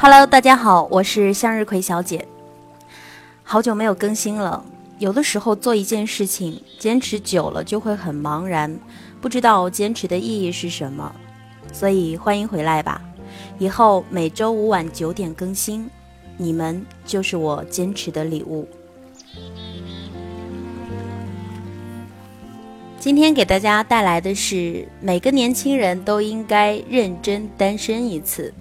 Hello，大家好，我是向日葵小姐。好久没有更新了，有的时候做一件事情坚持久了就会很茫然，不知道坚持的意义是什么。所以欢迎回来吧，以后每周五晚九点更新，你们就是我坚持的礼物。今天给大家带来的是每个年轻人都应该认真单身一次。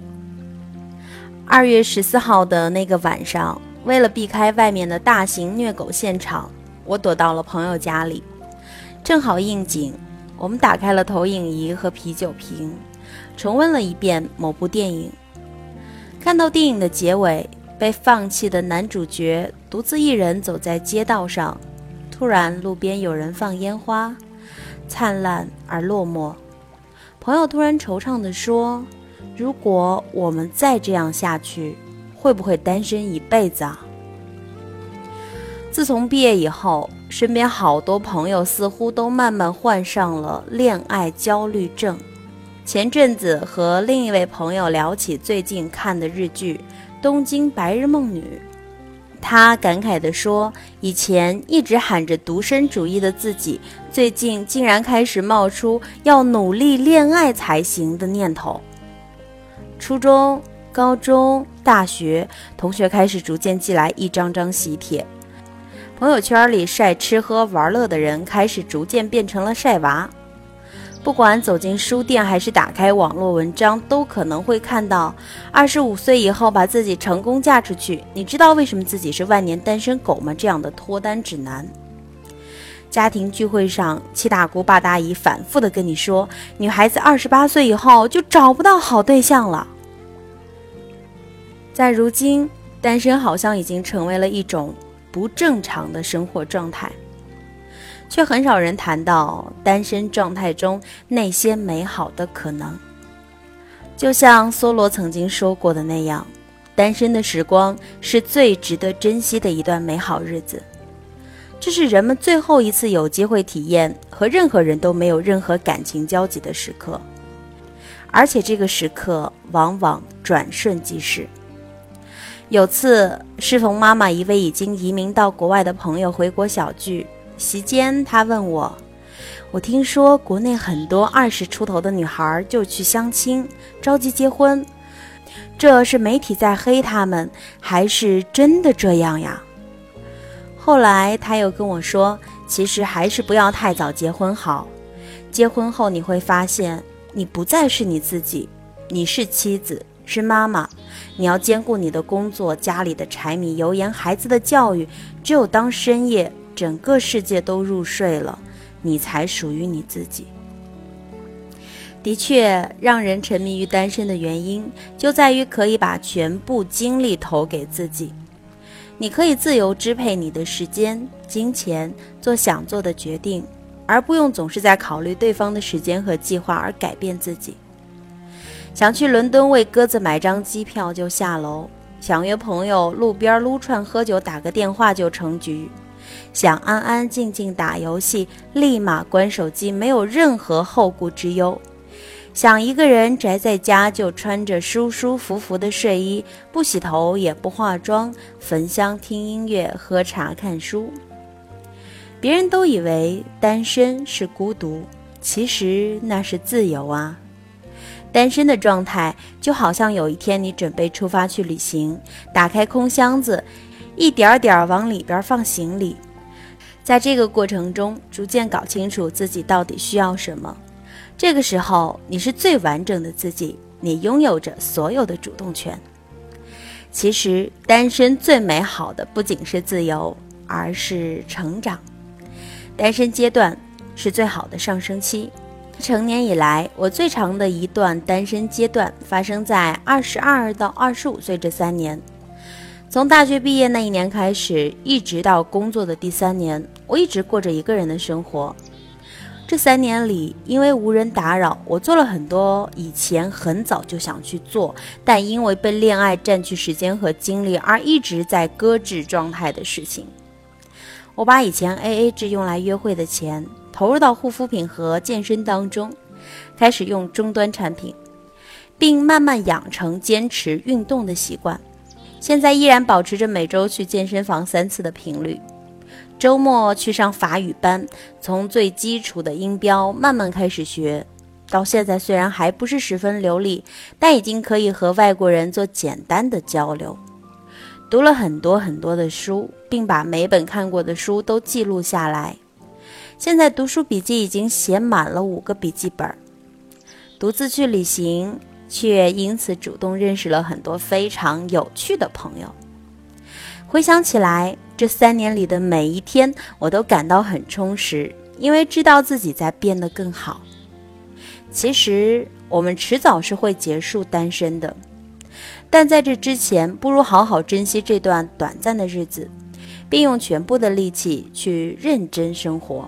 二月十四号的那个晚上，为了避开外面的大型虐狗现场，我躲到了朋友家里，正好应景。我们打开了投影仪和啤酒瓶，重温了一遍某部电影。看到电影的结尾，被放弃的男主角独自一人走在街道上，突然路边有人放烟花，灿烂而落寞。朋友突然惆怅地说。如果我们再这样下去，会不会单身一辈子啊？自从毕业以后，身边好多朋友似乎都慢慢患上了恋爱焦虑症。前阵子和另一位朋友聊起最近看的日剧《东京白日梦女》，他感慨地说：“以前一直喊着独身主义的自己，最近竟然开始冒出要努力恋爱才行的念头。”初中、高中、大学，同学开始逐渐寄来一张张喜帖，朋友圈里晒吃喝玩乐的人开始逐渐变成了晒娃。不管走进书店还是打开网络文章，都可能会看到二十五岁以后把自己成功嫁出去。你知道为什么自己是万年单身狗吗？这样的脱单指南。家庭聚会上，七大姑八大姨反复的跟你说，女孩子二十八岁以后就找不到好对象了。在如今，单身好像已经成为了一种不正常的生活状态，却很少人谈到单身状态中那些美好的可能。就像梭罗曾经说过的那样，单身的时光是最值得珍惜的一段美好日子。这是人们最后一次有机会体验和任何人都没有任何感情交集的时刻，而且这个时刻往往转瞬即逝。有次适逢妈妈一位已经移民到国外的朋友回国小聚，席间她问我：“我听说国内很多二十出头的女孩就去相亲，着急结婚，这是媒体在黑他们，还是真的这样呀？”后来他又跟我说：“其实还是不要太早结婚好。结婚后你会发现，你不再是你自己，你是妻子，是妈妈，你要兼顾你的工作、家里的柴米油盐、孩子的教育。只有当深夜整个世界都入睡了，你才属于你自己。”的确，让人沉迷于单身的原因，就在于可以把全部精力投给自己。你可以自由支配你的时间、金钱，做想做的决定，而不用总是在考虑对方的时间和计划而改变自己。想去伦敦为鸽子买张机票就下楼，想约朋友路边撸串喝酒打个电话就成局，想安安静静打游戏立马关手机，没有任何后顾之忧。想一个人宅在家，就穿着舒舒服服的睡衣，不洗头也不化妆，焚香听音乐，喝茶看书。别人都以为单身是孤独，其实那是自由啊！单身的状态就好像有一天你准备出发去旅行，打开空箱子，一点点往里边放行李，在这个过程中逐渐搞清楚自己到底需要什么。这个时候，你是最完整的自己，你拥有着所有的主动权。其实，单身最美好的不仅是自由，而是成长。单身阶段是最好的上升期。成年以来，我最长的一段单身阶段发生在二十二到二十五岁这三年。从大学毕业那一年开始，一直到工作的第三年，我一直过着一个人的生活。这三年里，因为无人打扰，我做了很多以前很早就想去做，但因为被恋爱占据时间和精力而一直在搁置状态的事情。我把以前 AA 制用来约会的钱投入到护肤品和健身当中，开始用终端产品。并慢慢养成坚持运动的习惯。现在依然保持着每周去健身房三次的频率，周末去上法语班，从最基础的音标慢慢开始学。到现在虽然还不是十分流利，但已经可以和外国人做简单的交流。读了很多很多的书，并把每本看过的书都记录下来。现在读书笔记已经写满了五个笔记本。独自去旅行，却因此主动认识了很多非常有趣的朋友。回想起来，这三年里的每一天，我都感到很充实，因为知道自己在变得更好。其实，我们迟早是会结束单身的。但在这之前，不如好好珍惜这段短暂的日子，并用全部的力气去认真生活，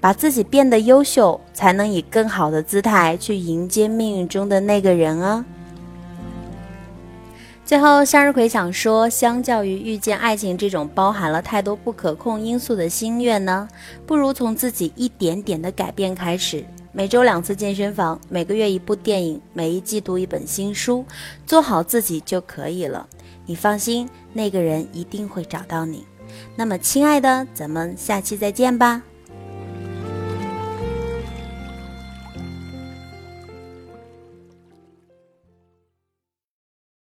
把自己变得优秀，才能以更好的姿态去迎接命运中的那个人啊！最后，向日葵想说，相较于遇见爱情这种包含了太多不可控因素的心愿呢，不如从自己一点点的改变开始。每周两次健身房，每个月一部电影，每一季度一本新书，做好自己就可以了。你放心，那个人一定会找到你。那么，亲爱的，咱们下期再见吧。